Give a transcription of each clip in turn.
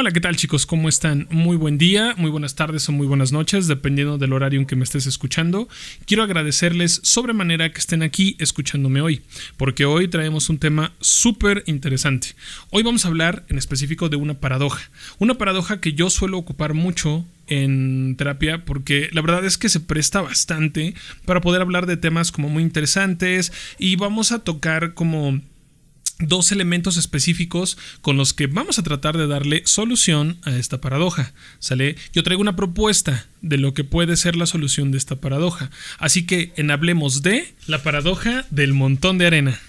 Hola, ¿qué tal chicos? ¿Cómo están? Muy buen día, muy buenas tardes o muy buenas noches, dependiendo del horario en que me estés escuchando. Quiero agradecerles sobremanera que estén aquí escuchándome hoy, porque hoy traemos un tema súper interesante. Hoy vamos a hablar en específico de una paradoja, una paradoja que yo suelo ocupar mucho en terapia porque la verdad es que se presta bastante para poder hablar de temas como muy interesantes y vamos a tocar como dos elementos específicos con los que vamos a tratar de darle solución a esta paradoja. ¿Sale? Yo traigo una propuesta de lo que puede ser la solución de esta paradoja. Así que en hablemos de la paradoja del montón de arena.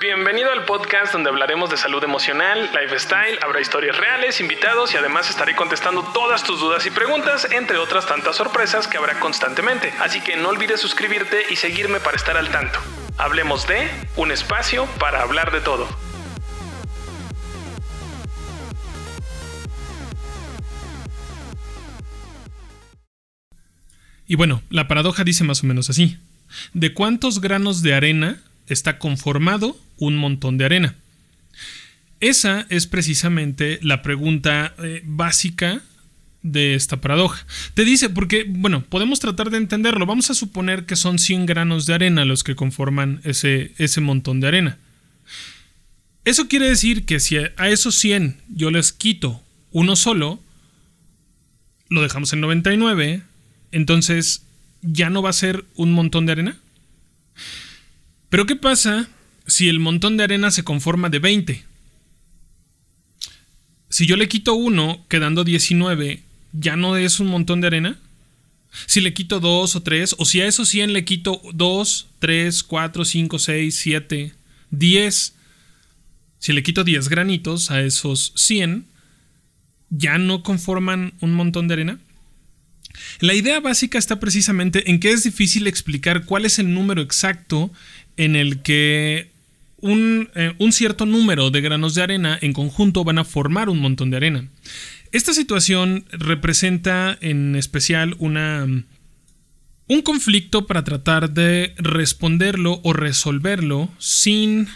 Bienvenido al podcast donde hablaremos de salud emocional, lifestyle, habrá historias reales, invitados y además estaré contestando todas tus dudas y preguntas, entre otras tantas sorpresas que habrá constantemente. Así que no olvides suscribirte y seguirme para estar al tanto. Hablemos de un espacio para hablar de todo. Y bueno, la paradoja dice más o menos así. ¿De cuántos granos de arena está conformado un montón de arena? Esa es precisamente la pregunta eh, básica de esta paradoja. Te dice, porque, bueno, podemos tratar de entenderlo. Vamos a suponer que son 100 granos de arena los que conforman ese, ese montón de arena. Eso quiere decir que si a esos 100 yo les quito uno solo, lo dejamos en 99, entonces ya no va a ser un montón de arena. Pero ¿qué pasa si el montón de arena se conforma de 20? Si yo le quito uno, quedando 19, ¿ya no es un montón de arena? Si le quito 2 o 3, o si a esos 100 le quito 2, 3, 4, 5, 6, 7, 10, si le quito 10 granitos a esos 100, ¿ya no conforman un montón de arena? La idea básica está precisamente en que es difícil explicar cuál es el número exacto en el que eh, un, cierto número de granos de arena en conjunto van a formar un montón de arena. Esta situación representa en especial un conflicto para tratar de responderlo o resolverlo sin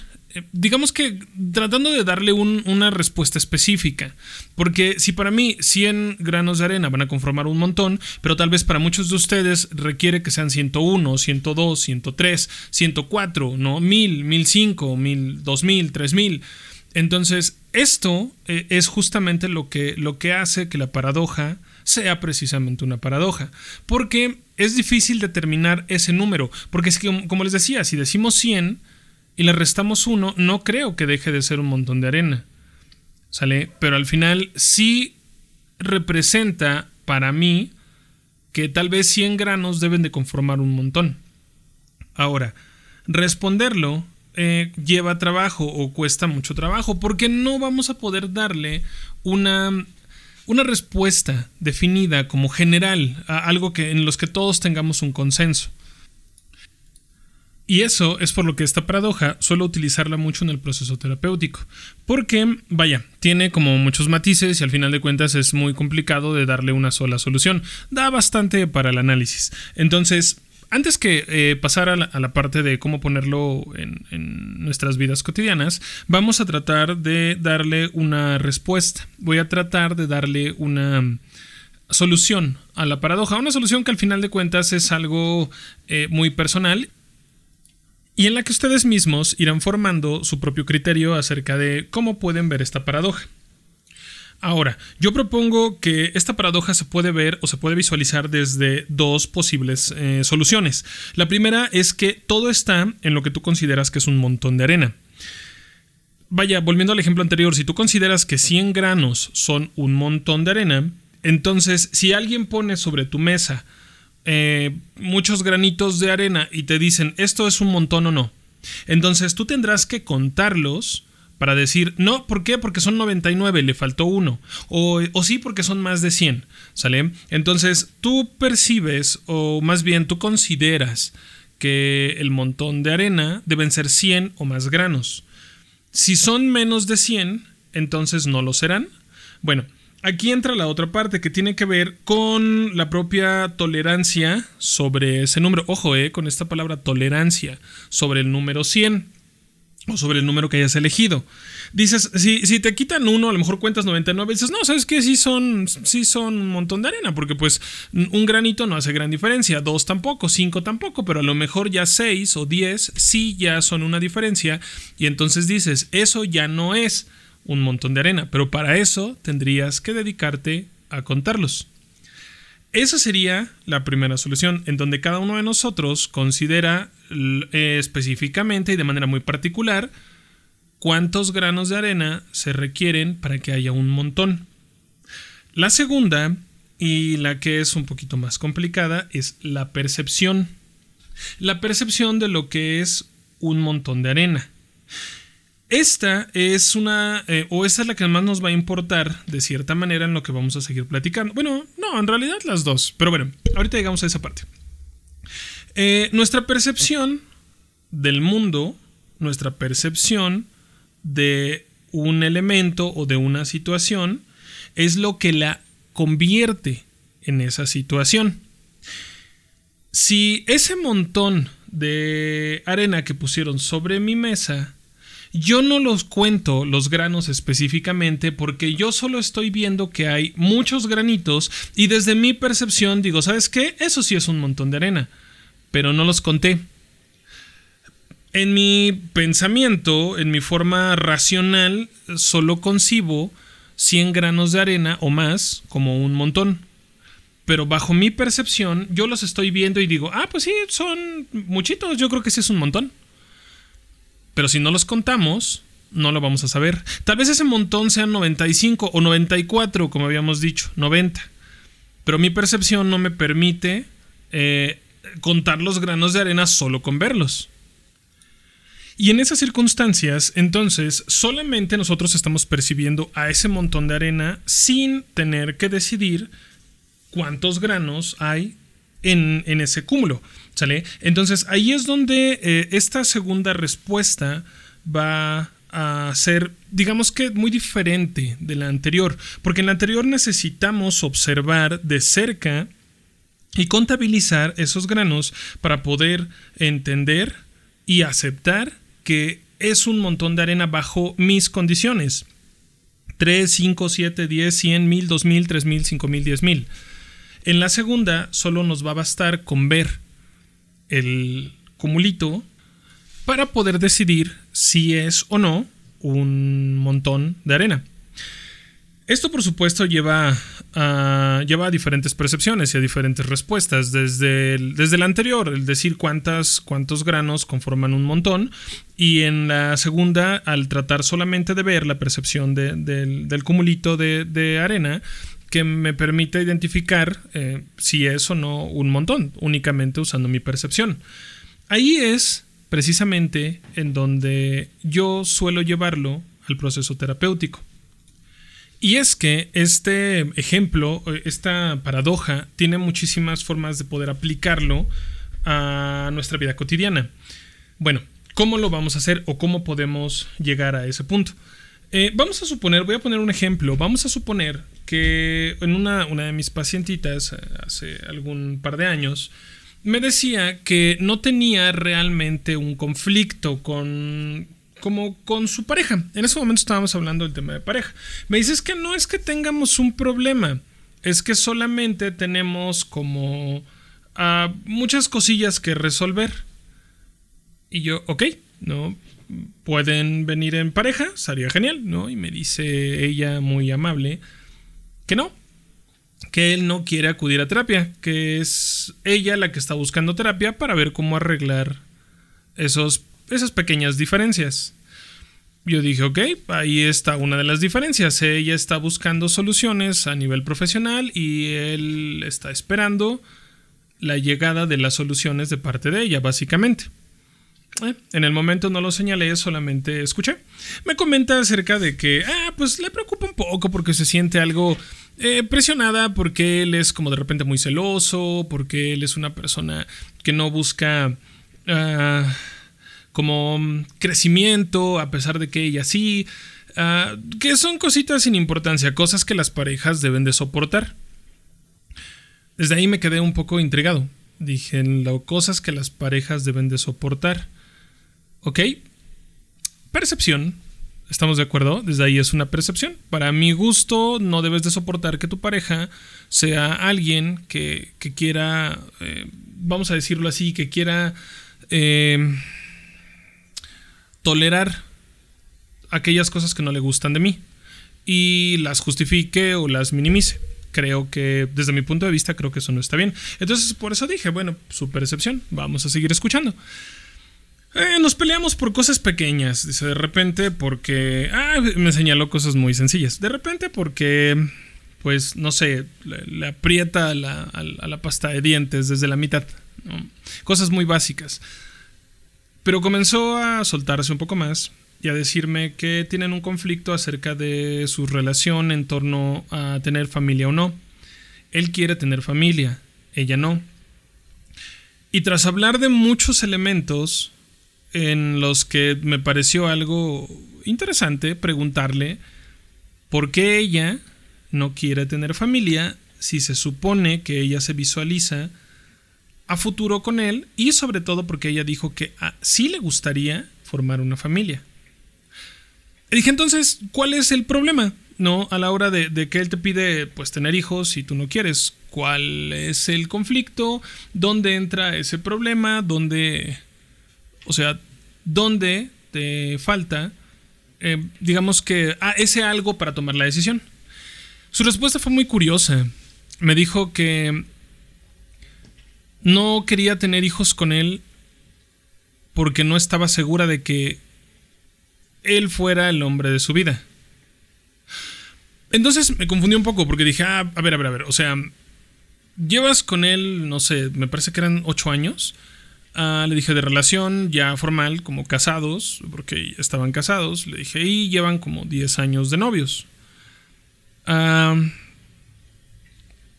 digamos que tratando de darle una respuesta específica. Porque si para mí 100 granos de arena van a conformar un montón, pero tal vez para muchos de ustedes requiere que sean 101, 102, 103, 104, ¿no? 1000, 1005, 1000, 2000, 3000. Entonces, esto eh, es justamente lo que, lo que hace que la paradoja sea precisamente una paradoja. Porque es difícil determinar ese número. Porque es que, como les decía, si decimos 100, y le restamos uno, no creo que deje de ser un montón de arena. ¿Sale? Pero al final sí representa para mí que tal vez 100 granos deben de conformar un montón. Ahora, responderlo eh, lleva trabajo o cuesta mucho trabajo porque no vamos a poder darle una, una respuesta definida como general a algo que, en los que todos tengamos un consenso. Y eso es por lo que esta paradoja suelo utilizarla mucho en el proceso terapéutico. Porque, vaya, tiene como muchos matices y al final de cuentas es muy complicado de darle una sola solución. Da bastante para el análisis. Entonces, antes que eh, pasar a la, parte de cómo ponerlo en, nuestras vidas cotidianas, vamos a tratar de darle una respuesta. Voy a tratar de darle una solución a la paradoja. Una solución que al final de cuentas es algo eh, muy personal y en la que ustedes mismos irán formando su propio criterio acerca de cómo pueden ver esta paradoja. Ahora, yo propongo que esta paradoja se puede ver o se puede visualizar desde dos posibles eh, soluciones. La primera es que todo está en lo que tú consideras que es un montón de arena. Vaya, volviendo al ejemplo anterior, si tú consideras que 100 granos son un montón de arena, entonces si alguien pone sobre tu mesa eh, muchos granitos de arena y te dicen esto es un montón o no. Entonces tú tendrás que contarlos para decir, no, ¿por qué? Porque son 99, le faltó uno. O, sí, porque son más de 100, ¿sale? Entonces tú percibes, o más bien tú consideras que el montón de arena deben ser 100 o más granos. Si son menos de 100, entonces no lo serán. Bueno, aquí entra la otra parte que tiene que ver con la propia tolerancia sobre ese número. Ojo, eh, con esta palabra tolerancia sobre el número 100. o sobre el número que hayas elegido. Dices, si, te quitan uno, a lo mejor cuentas 99, dices, no, ¿sabes qué? Sí son, sí son un montón de arena, porque pues un granito no hace gran diferencia, dos tampoco, cinco tampoco, pero a lo mejor ya seis o diez sí ya son una diferencia, y entonces dices, eso ya no es un montón de arena, pero para eso tendrías que dedicarte a contarlos. Esa sería la primera solución, en donde cada uno de nosotros considera eh, específicamente y de manera muy particular cuántos granos de arena se requieren para que haya un montón. La segunda, y la que es un poquito más complicada, es la percepción. La percepción de lo que es un montón de arena. Esta es una, eh, o esta es la que más nos va a importar de cierta manera en lo que vamos a seguir platicando. Bueno, no, en realidad las dos, pero bueno, ahorita llegamos a esa parte. Eh, nuestra percepción del mundo, nuestra percepción de un elemento o de una situación, es lo que la convierte en esa situación. Si ese montón de arena que pusieron sobre mi mesa yo no los cuento los granos específicamente porque yo solo estoy viendo que hay muchos granitos y desde mi percepción digo, ¿sabes qué? Eso sí es un montón de arena, pero no los conté. En mi pensamiento, en mi forma racional, solo concibo 100 granos de arena o más como un montón. Pero bajo mi percepción, yo los estoy viendo y digo, ah, pues sí, son muchitos, yo creo que sí es un montón. Pero si no los contamos, no lo vamos a saber. Tal vez ese montón sean 95 o 94, como habíamos dicho, 90. Pero mi percepción no me permite eh, contar los granos de arena solo con verlos. Y en esas circunstancias, entonces, solamente nosotros estamos percibiendo a ese montón de arena sin tener que decidir cuántos granos hay en ese cúmulo. ¿Sale? Entonces ahí es donde eh, esta segunda respuesta va a ser, digamos que muy diferente de la anterior, porque en la anterior necesitamos observar de cerca y contabilizar esos granos para poder entender y aceptar que es un montón de arena bajo mis condiciones. 3, 5, 7, 10, 100, 1000, 2000, 3000, 5000, 10000. En la segunda solo nos va a bastar con ver el cumulito para poder decidir si es o no un montón de arena. Esto, por supuesto, lleva a, lleva a diferentes percepciones y a diferentes respuestas. Desde el, desde el anterior, el decir cuántas, cuántos granos conforman un montón. Y en la segunda, al tratar solamente de ver la percepción del, cumulito de, arena, que me permite identificar eh, si es o no un montón, únicamente usando mi percepción. Ahí es precisamente en donde yo suelo llevarlo al proceso terapéutico. Y es que este ejemplo, esta paradoja, tiene muchísimas formas de poder aplicarlo a nuestra vida cotidiana. Bueno, ¿cómo lo vamos a hacer o cómo podemos llegar a ese punto? Eh, vamos a suponer, voy a poner un ejemplo, vamos a suponer que en una, una de mis pacientitas eh, hace algún par de años, me decía que no tenía realmente un conflicto con como con su pareja. En ese momento estábamos hablando del tema de pareja. Me dice es que no es que tengamos un problema, es que solamente tenemos como ah, muchas cosillas que resolver. Y yo, ok, ¿no? Pueden venir en pareja, sería genial, ¿no? Y me dice ella muy amable que no, que él no quiere acudir a terapia, que es ella la que está buscando terapia para ver cómo arreglar esos, esas pequeñas diferencias. Yo dije, ok, ahí está una de las diferencias. Ella está buscando soluciones a nivel profesional y él está esperando la llegada de las soluciones de parte de ella, básicamente. Eh, en el momento no lo señalé, solamente escuché. Me comenta acerca de que, ah, pues le preocupa un poco porque se siente algo eh, presionada, porque él es como de repente muy celoso, porque él es una persona que no busca ah, como crecimiento, a pesar de que ella sí, ah, que son cositas sin importancia, cosas que las parejas deben de soportar. Desde ahí me quedé un poco intrigado. Dije, cosas que las parejas deben de soportar. ¿Ok? percepción. ¿Estamos de acuerdo? Desde ahí es una percepción. Para mi gusto, no debes de soportar que tu pareja sea alguien que, quiera, eh, vamos a decirlo así, que quiera eh, tolerar aquellas cosas que no le gustan de mí y las justifique o las minimice. Creo que, desde mi punto de vista, creo que eso no está bien. Entonces, por eso dije, bueno, su percepción, vamos a seguir escuchando. Eh, nos peleamos por cosas pequeñas, dice de repente porque... Ah, me señaló cosas muy sencillas. De repente porque, pues, no sé, le, aprieta a la, la, pasta de dientes desde la mitad. Cosas muy básicas. Pero comenzó a soltarse un poco más y a decirme que tienen un conflicto acerca de su relación en torno a tener familia o no. Él quiere tener familia, ella no. Y tras hablar de muchos elementos en los que me pareció algo interesante preguntarle por qué ella no quiere tener familia si se supone que ella se visualiza a futuro con él y sobre todo porque ella dijo que sí le gustaría formar una familia. Dije, entonces, ¿cuál es el problema? ¿No? A la hora de, que él te pide, pues, tener hijos y tú no quieres. ¿Cuál es el conflicto? ¿Dónde entra ese problema? ¿Dónde... O sea, ¿dónde te falta, eh, digamos que, ah, ese algo para tomar la decisión? Su respuesta fue muy curiosa. Me dijo que no quería tener hijos con él porque no estaba segura de que él fuera el hombre de su vida. Entonces me confundí un poco porque dije, ah, a ver, a ver, a ver, o sea, llevas con él, no sé, me parece que eran ocho años. Ah, le dije de relación ya formal, como casados, porque estaban casados. Le dije, y llevan como diez años de novios.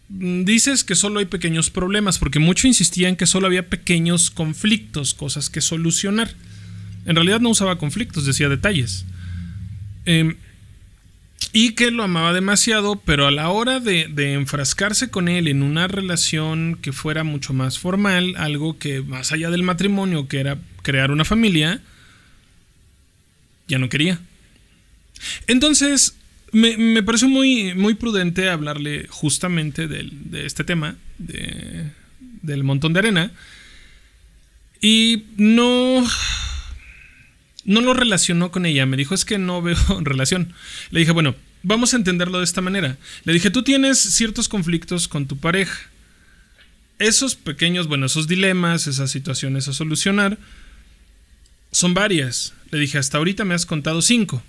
Dices que solo hay pequeños problemas, porque mucho insistían que solo había pequeños conflictos, cosas que solucionar. En realidad no usaba conflictos, decía detalles. Em, y que lo amaba demasiado, pero a la hora de, enfrascarse con él en una relación que fuera mucho más formal, algo que más allá del matrimonio, que era crear una familia, ya no quería. Entonces, me, pareció muy, muy prudente hablarle justamente de este tema, del montón de arena. Y no no lo relacionó con ella. Me dijo, es que no veo relación. Le dije, bueno, vamos a entenderlo de esta manera. Le dije, tú tienes ciertos conflictos con tu pareja. Esos pequeños, bueno, esos dilemas, esas situaciones a solucionar, son varias. Le dije, hasta ahorita me has contado cinco.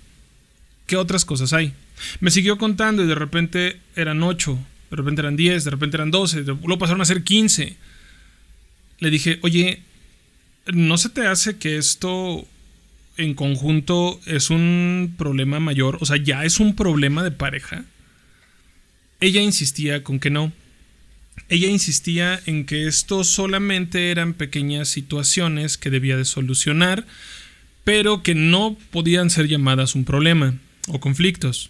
¿Qué otras cosas hay? Me siguió contando y de repente eran ocho, de repente eran diez, de repente eran doce, luego pasaron a ser quince. Le dije, oye, ¿no se te hace que esto en conjunto es un problema mayor, o sea, ya es un problema de pareja. Ella insistía con que no. Ella insistía en que esto solamente eran pequeñas situaciones que debía de solucionar, pero que no podían ser llamadas un problema o conflictos.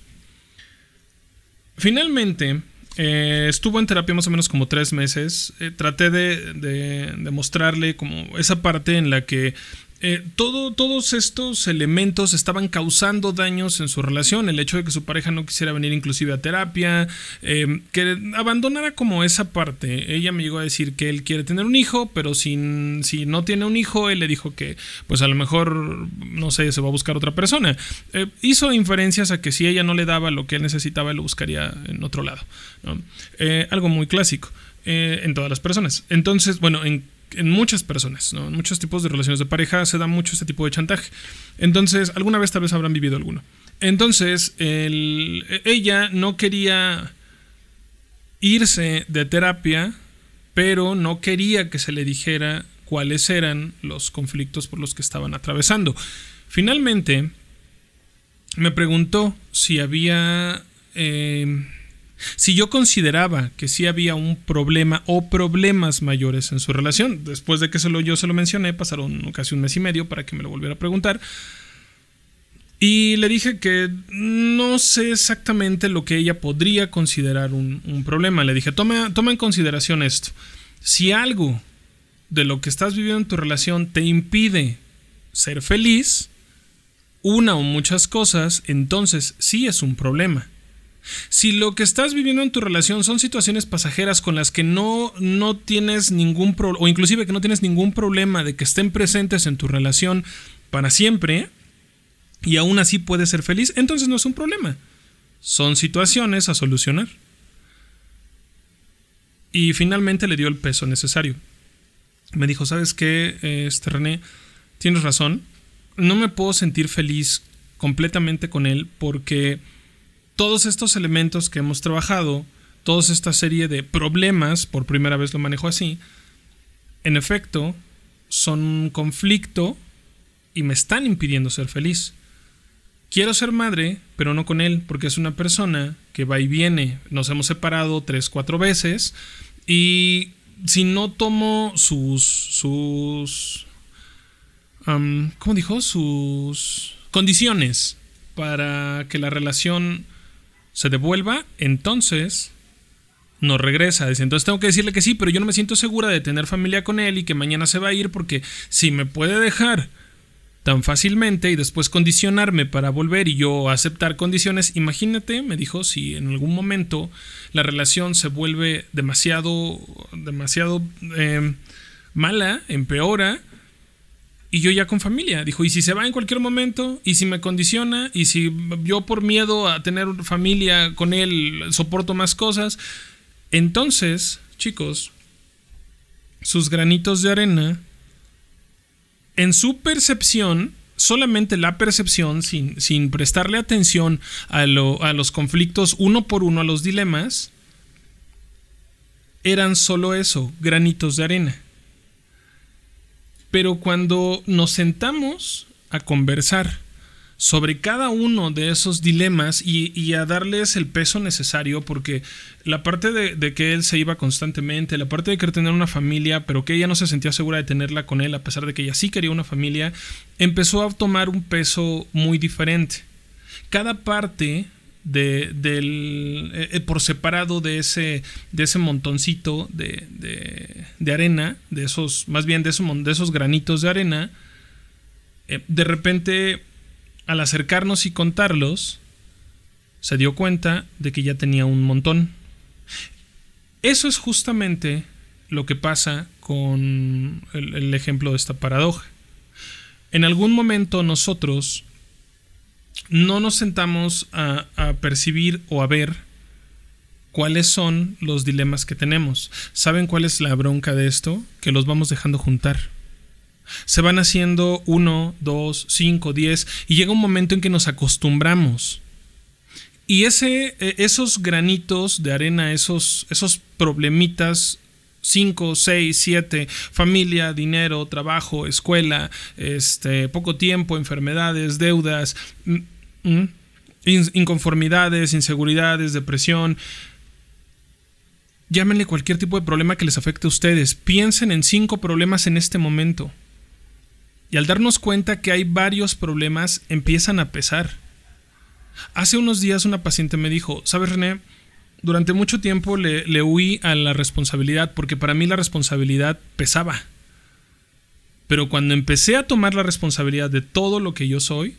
Finalmente, eh, estuvo en terapia más o menos como tres meses. Eh, traté de, de, mostrarle como esa parte en la que eh, todo, todos estos elementos estaban causando daños en su relación. El hecho de que su pareja no quisiera venir inclusive a terapia, eh, que abandonara como esa parte. Ella me llegó a decir que él quiere tener un hijo, pero sin, si no tiene un hijo, él le dijo que pues a lo mejor, no sé, se va a buscar otra persona. Eh, hizo inferencias a que si ella no le daba lo que él necesitaba, él lo buscaría en otro lado. algo muy clásico en todas las personas. Entonces, bueno, en en muchas personas, en muchos tipos de relaciones de pareja se da mucho este tipo de chantaje. Entonces, alguna vez tal vez habrán vivido alguno. Entonces, ella no quería irse de terapia, pero no quería que se le dijera cuáles eran los conflictos por los que estaban atravesando. Finalmente, me preguntó si había... Eh, si yo consideraba que sí había un problema o problemas mayores en su relación, después de que se yo se lo mencioné, pasaron casi un mes y medio para que me lo volviera a preguntar. Y le dije que no sé exactamente lo que ella podría considerar un, problema. Le dije, toma, toma en consideración esto. Si algo de lo que estás viviendo en tu relación te impide ser feliz, una o muchas cosas, entonces sí es un problema. Si lo que estás viviendo en tu relación son situaciones pasajeras con las que no, no tienes ningún problema, o inclusive que no tienes ningún problema de que estén presentes en tu relación para siempre, y aún así puedes ser feliz, entonces no es un problema. Son situaciones a solucionar. Y finalmente le dio el peso necesario. Me dijo, ¿sabes qué, este René? Tienes razón. No me puedo sentir feliz completamente con él porque todos estos elementos que hemos trabajado, toda esta serie de problemas, por primera vez lo manejo así, en efecto, son un conflicto y me están impidiendo ser feliz. Quiero ser madre, pero no con él, porque es una persona que va y viene. Nos hemos separado tres, cuatro veces. Y si no tomo sus. sus. ¿Cómo dijo? Sus condiciones para que la relación se devuelva, entonces no regresa. Dice, entonces tengo que decirle que sí, pero yo no me siento segura de tener familia con él y que mañana se va a ir porque si me puede dejar tan fácilmente y después condicionarme para volver y yo aceptar condiciones, imagínate, me dijo, si en algún momento la relación se vuelve demasiado, demasiado em, mala, empeora, y yo ya con familia. Dijo, y si se va en cualquier momento, y si me condiciona, y si yo por miedo a tener familia con él soporto más cosas, entonces, chicos, sus granitos de arena, en su percepción, solamente la percepción, sin, sin prestarle atención a, a los conflictos uno por uno, a los dilemas, eran solo eso, granitos de arena. Pero cuando nos sentamos a conversar sobre cada uno de esos dilemas y, a darles el peso necesario, porque la parte de, que él se iba constantemente, la parte de querer tener una familia, pero que ella no se sentía segura de tenerla con él, a pesar de que ella sí quería una familia, empezó a tomar un peso muy diferente. Cada parte de, eh, eh, por separado de ese, de ese montoncito de, de, arena, de esos, más bien de, esos, de esos granitos de arena, eh, de repente al acercarnos y contarlos, se dio cuenta de que ya tenía un montón. Eso es justamente lo que pasa con el ejemplo de esta paradoja. En algún momento nosotros no nos sentamos a, percibir o a ver cuáles son los dilemas que tenemos. ¿Saben cuál es la bronca de esto? Que los vamos dejando juntar. Se van haciendo uno, dos, cinco, diez, y llega un momento en que nos acostumbramos. Y ese, e, esos granitos de arena, esos, esos problemitas 5, 6, 7, familia, dinero, trabajo, escuela, este, poco tiempo, enfermedades, deudas, mm, mm, inconformidades, inseguridades, depresión. Llámenle cualquier tipo de problema que les afecte a ustedes. Piensen en cinco problemas en este momento. Y al darnos cuenta que hay varios problemas, empiezan a pesar. Hace unos días una paciente me dijo, ¿sabes René? Durante mucho tiempo le, huí a la responsabilidad porque para mí la responsabilidad pesaba. Pero cuando empecé a tomar la responsabilidad de todo lo que yo soy,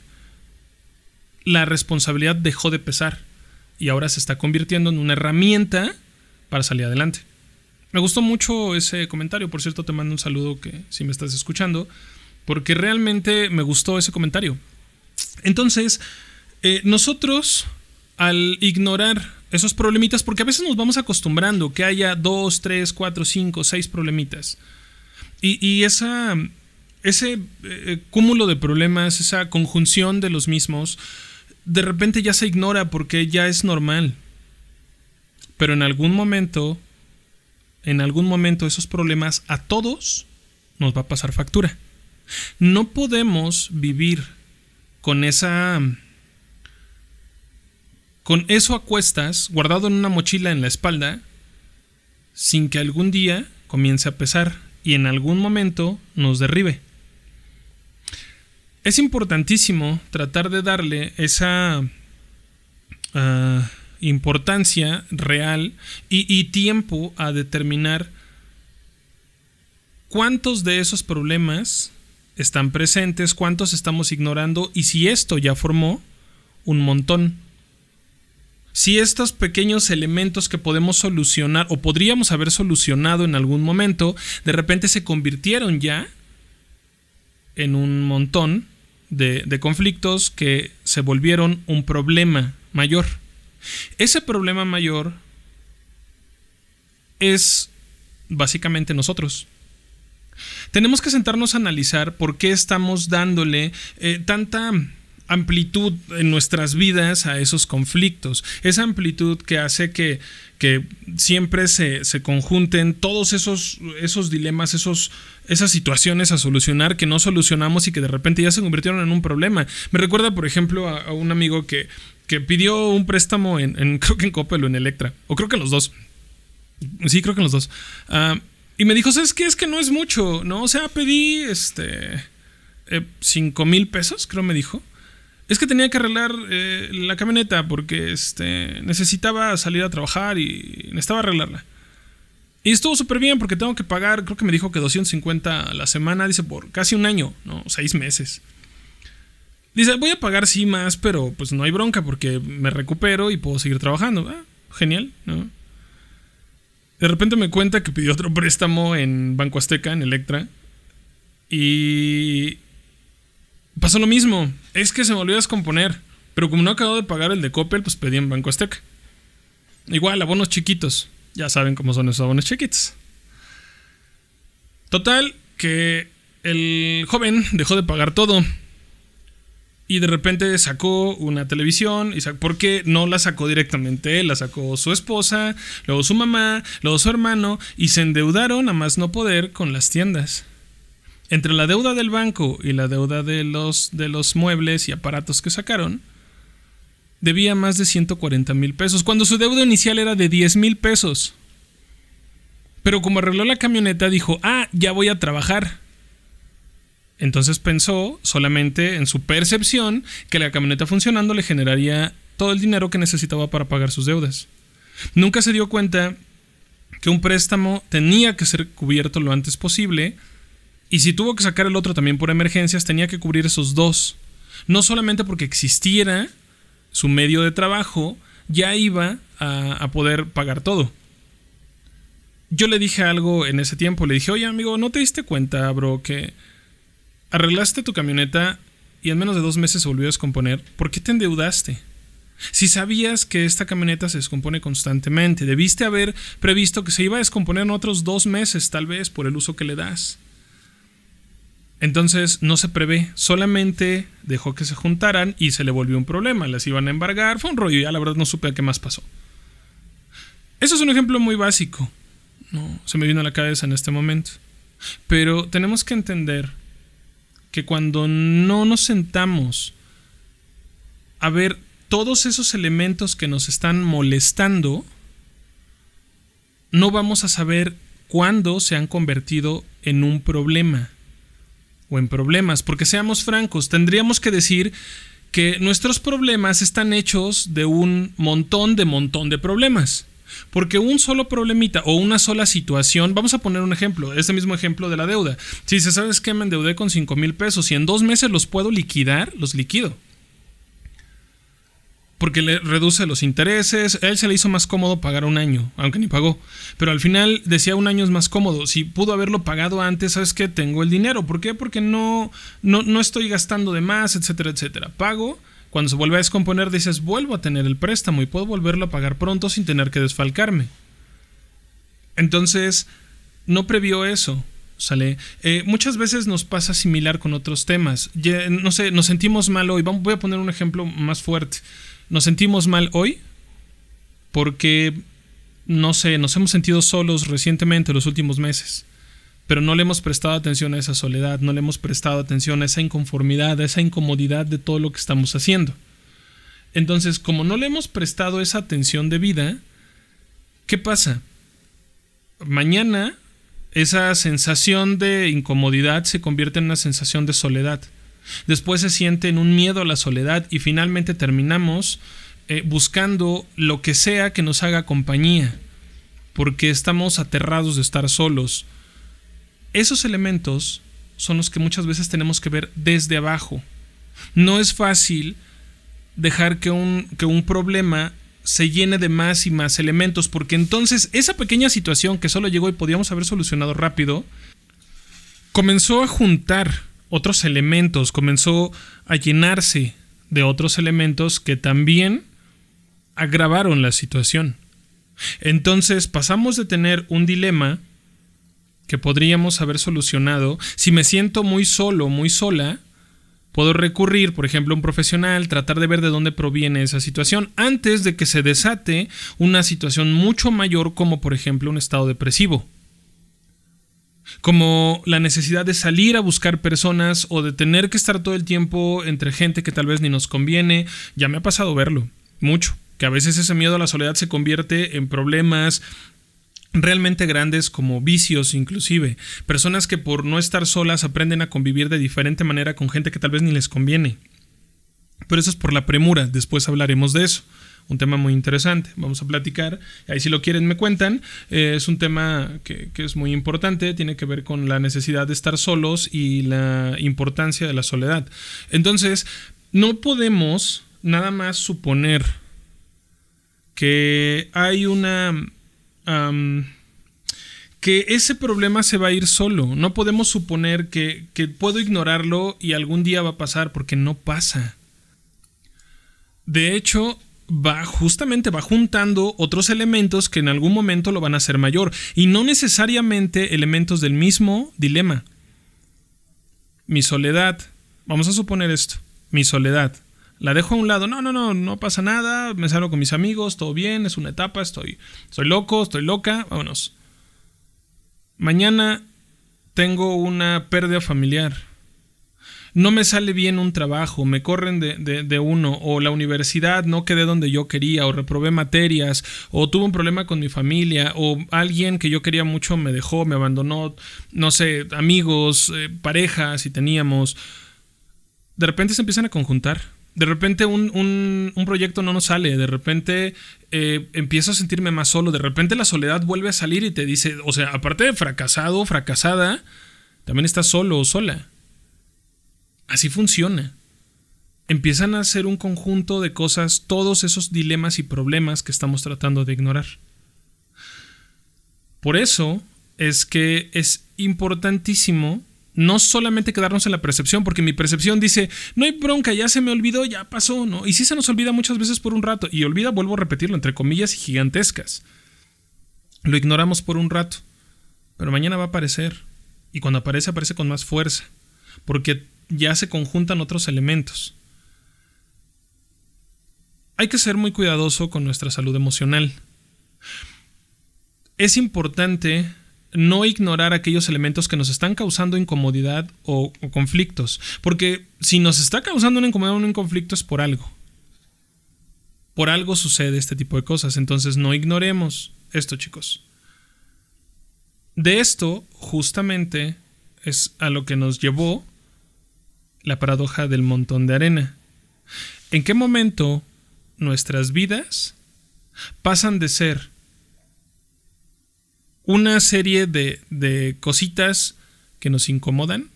la responsabilidad dejó de pesar y ahora se está convirtiendo en una herramienta para salir adelante. Me gustó mucho ese comentario, por cierto te mando un saludo que si me estás escuchando, porque realmente me gustó ese comentario. Entonces, eh, nosotros al ignorar esos problemitas, porque a veces nos vamos acostumbrando que haya dos, tres, cuatro, cinco, seis problemitas. Y, esa, ese eh, cúmulo de problemas, esa conjunción de los mismos, de repente ya se ignora porque ya es normal. Pero en algún momento, en algún momento esos problemas a todos nos va a pasar factura. No podemos vivir con esa con eso a cuestas, guardado en una mochila en la espalda, sin que algún día comience a pesar y en algún momento nos derribe. Es importantísimo tratar de darle esa ah, importancia real y tiempo a determinar cuántos de esos problemas están presentes, cuántos estamos ignorando y si esto ya formó un montón. Si estos pequeños elementos que podemos solucionar o podríamos haber solucionado en algún momento, de repente se convirtieron ya en un montón de, conflictos que se volvieron un problema mayor. Ese problema mayor es básicamente nosotros. Tenemos que sentarnos a analizar por qué estamos dándole eh, tanta amplitud en nuestras vidas a esos conflictos. Esa amplitud que hace que, que siempre se, se, conjunten todos esos, esos dilemas, esos, esas situaciones a solucionar que no solucionamos y que de repente ya se convirtieron en un problema. Me recuerda, por ejemplo, a, un amigo que, que, pidió un préstamo en, en, creo que en Coppel o en Electra, o creo que en los dos. Sí, creo que en los dos. Uh, y me dijo, ¿sabes qué? Es que no es mucho, ¿no? O sea, pedí este... Eh, 5 mil pesos, creo me dijo. Es que tenía que arreglar eh, la camioneta porque este, necesitaba salir a trabajar y necesitaba arreglarla. Y estuvo súper bien porque tengo que pagar, creo que me dijo que 250 a la semana, dice, por casi un año, ¿no? Seis meses. Dice, voy a pagar sí más, pero pues no hay bronca porque me recupero y puedo seguir trabajando. Ah, genial, ¿no? De repente me cuenta que pidió otro préstamo en Banco Azteca, en Electra. Y pasó lo mismo. Es que se me olvidó descomponer. Pero como no acabo de pagar el de Coppel, pues pedí en Banco Azteca. Igual, abonos chiquitos. Ya saben cómo son esos abonos chiquitos. Total, que el joven dejó de pagar todo y de repente sacó una televisión. Y ¿Por qué no la sacó directamente? La sacó su esposa, luego su mamá, luego su hermano y se endeudaron a más no poder con las tiendas. Entre la deuda del banco y la deuda de los, de los muebles y aparatos que sacaron, debía más de 140 mil pesos, cuando su deuda inicial era de 10 mil pesos. Pero como arregló la camioneta, dijo, ah, ya voy a trabajar. Entonces pensó solamente en su percepción que la camioneta funcionando le generaría todo el dinero que necesitaba para pagar sus deudas. Nunca se dio cuenta que un préstamo tenía que ser cubierto lo antes posible y si tuvo que sacar el otro también por emergencias tenía que cubrir esos dos. No solamente porque existiera su medio de trabajo, ya iba a, poder pagar todo yo le dije algo en ese tiempo. Le dije, oye, amigo, ¿no te diste cuenta, bro, que Arreglaste tu camioneta y en menos de dos meses se volvió a descomponer. ¿Por qué te endeudaste? Si sabías que esta camioneta se descompone constantemente, debiste haber previsto que se iba a descomponer en otros dos meses, tal vez, por el uso que le das. Entonces no se prevé, solamente dejó que se juntaran y se le volvió un problema. Las iban a embargar, fue un rollo, ya la verdad no supe qué más pasó. Eso es un ejemplo muy básico. No, se me vino a la cabeza en este momento. Pero tenemos que entender que cuando no nos sentamos a ver todos esos elementos que nos están molestando, no vamos a saber cuándo se han convertido en un problema o en problemas, porque seamos francos, tendríamos que decir que nuestros problemas están hechos de un montón de montón de problemas. Porque un solo problemita o una sola situación, vamos a poner un ejemplo, ese mismo ejemplo de la deuda. Si se sabes que me endeudé con 5 mil pesos y en dos meses los puedo liquidar, los liquido. Porque le reduce los intereses, a él se le hizo más cómodo pagar un año, aunque ni pagó. Pero al final decía un año es más cómodo. Si pudo haberlo pagado antes, sabes que tengo el dinero. ¿Por qué? Porque no, no, no estoy gastando de más, etcétera, etcétera. Pago cuando se vuelve a descomponer dices, vuelvo a tener el préstamo y puedo volverlo a pagar pronto sin tener que desfalcarme. Entonces, no previó eso. ¿Sale? Eh, muchas veces nos pasa similar con otros temas. no sé, nos sentimos mal hoy. voy a poner un ejemplo más fuerte. Nos sentimos mal hoy porque, no sé, nos hemos sentido solos recientemente, los últimos meses pero no le hemos prestado atención a esa soledad, no le hemos prestado atención a esa inconformidad, a esa incomodidad de todo lo que estamos haciendo. Entonces, como no le hemos prestado esa atención de vida, ¿qué pasa? Mañana esa sensación de incomodidad se convierte en una sensación de soledad. Después se siente en un miedo a la soledad y finalmente terminamos eh, buscando lo que sea que nos haga compañía, porque estamos aterrados de estar solos, esos elementos son los que muchas veces tenemos que ver desde abajo. No es fácil dejar que un, que un problema se llene de más y más elementos, porque entonces esa pequeña situación que solo llegó y podíamos haber solucionado rápido, comenzó a juntar otros elementos, comenzó a llenarse de otros elementos que también agravaron la situación. Entonces pasamos de tener un dilema que podríamos haber solucionado. Si me siento muy solo, muy sola, puedo recurrir, por ejemplo, a un profesional, tratar de ver de dónde proviene esa situación antes de que se desate una situación mucho mayor como por ejemplo un estado depresivo como la necesidad de salir a buscar personas o de tener que estar todo el tiempo entre gente que tal vez ni nos conviene. Ya me ha pasado verlo, mucho, que a veces ese miedo a la soledad se convierte en problemas realmente grandes como vicios inclusive, personas que por no estar solas aprenden a convivir de diferente manera con gente que tal vez ni les conviene. Pero eso es por la premura, después hablaremos de eso un tema muy interesante. Vamos a platicar. Ahí si lo quieren me cuentan. Eh, es un tema que, es muy importante. Tiene que ver con la necesidad de estar solos y la importancia de la soledad. Entonces, no podemos nada más suponer que hay una... que ese problema se va a ir solo. No podemos suponer que, que puedo ignorarlo y algún día va a pasar porque no pasa. De hecho, va justamente va juntando otros elementos que en algún momento lo van a hacer mayor. Y no necesariamente elementos del mismo dilema. Mi soledad, vamos a suponer esto, mi soledad. La dejo a un lado, no, no, no, no pasa nada, me salgo con mis amigos, todo bien, es una etapa, estoy, estoy loco, estoy loca, vámonos. Mañana tengo una pérdida familiar no me sale bien un trabajo, me corren de, uno, o la universidad no quedé donde yo quería, o reprobé materias, o tuve un problema con mi familia, o alguien que yo quería mucho me dejó, me abandonó, no sé, amigos, eh, parejas, si teníamos. De repente se empiezan a conjuntar. De repente un, proyecto no nos sale, de repente eh, empiezo a sentirme más solo, de repente la soledad vuelve a salir y te dice, o sea, aparte de fracasado, fracasada, también estás solo o sola. Así funciona. Empiezan a ser un conjunto de cosas, todos esos dilemas y problemas que estamos tratando de ignorar. Por eso es que es importantísimo no solamente quedarnos en la percepción, porque mi percepción dice, no hay bronca, ya se me olvidó, ya pasó, ¿no? Y sí se nos olvida muchas veces por un rato, y olvida, vuelvo a repetirlo, entre comillas gigantescas. Lo ignoramos por un rato, pero mañana va a aparecer, y cuando aparece, aparece con más fuerza, porque ya se conjuntan otros elementos. Hay que ser muy cuidadoso con nuestra salud emocional. Es importante no ignorar aquellos elementos que nos están causando incomodidad o, conflictos, porque si nos está causando una incomodidad o un conflicto es por algo. Por algo sucede este tipo de cosas, entonces no ignoremos esto, chicos. De esto, justamente, es a lo que nos llevó la paradoja del montón de arena. ¿En qué momento nuestras vidas pasan de ser una serie de, de cositas que nos incomodan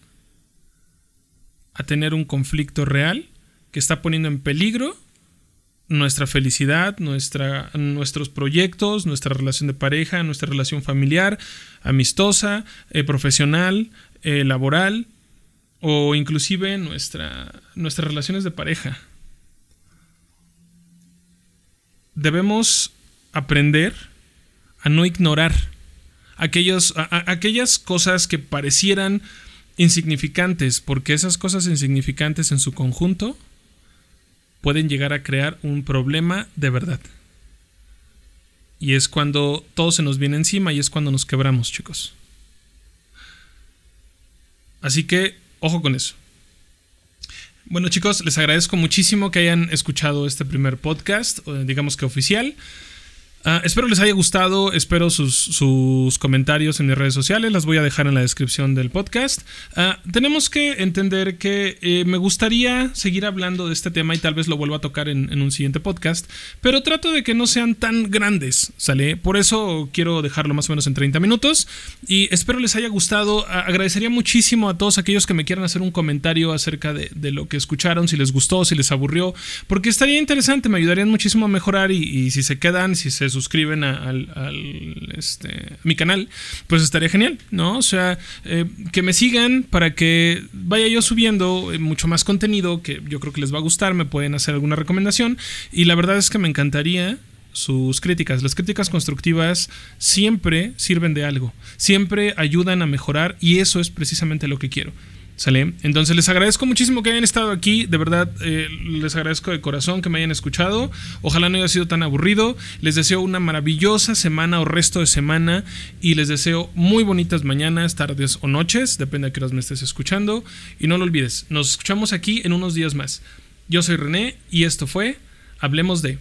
a tener un conflicto real que está poniendo en peligro nuestra felicidad, nuestros proyectos, nuestra relación de pareja, nuestra relación familiar, amistosa, eh, profesional, eh, laboral, o inclusive nuestra, nuestras relaciones de pareja. Debemos aprender a no ignorar aquellos, aquellas cosas que parecieran insignificantes, porque esas cosas insignificantes en su conjunto pueden llegar a crear un problema de verdad. Y es cuando todo se nos viene encima y es cuando nos quebramos, chicos. Así que Ojo con eso. Bueno chicos, les agradezco muchísimo que hayan escuchado este primer podcast, digamos que oficial. Ah, espero les haya gustado, espero sus, sus, comentarios en mis redes sociales, las voy a dejar en la descripción del podcast. Ah, tenemos que entender que eh, me gustaría seguir hablando de este tema y tal vez lo vuelva a tocar en, en, un siguiente podcast, pero trato de que no sean tan grandes, ¿sale? Por eso quiero dejarlo más o menos en 30 minutos y espero les haya gustado. agradecería muchísimo a todos aquellos que me quieran hacer un comentario acerca de, de, lo que escucharon, si les gustó, si les aburrió, porque estaría interesante, me ayudarían muchísimo a mejorar y, y si se quedan, si se suscriben a, al, al este, mi canal, pues estaría genial, ¿no? O sea, eh, que me sigan para que vaya yo subiendo eh, mucho más contenido que yo creo que les va a gustar, me pueden hacer alguna recomendación y la verdad es que me encantaría sus críticas. Las críticas constructivas siempre sirven de algo, siempre ayudan a mejorar y eso es precisamente lo que quiero. ¿Sale? Entonces les agradezco muchísimo que hayan estado aquí. De verdad, eh, les agradezco de corazón que me hayan escuchado. Ojalá no haya sido tan aburrido. Les deseo una maravillosa semana o resto de semana. Y les deseo muy bonitas mañanas, tardes o noches. Depende a qué horas me estés escuchando. Y no lo olvides, nos escuchamos aquí en unos días más. Yo soy René y esto fue Hablemos de...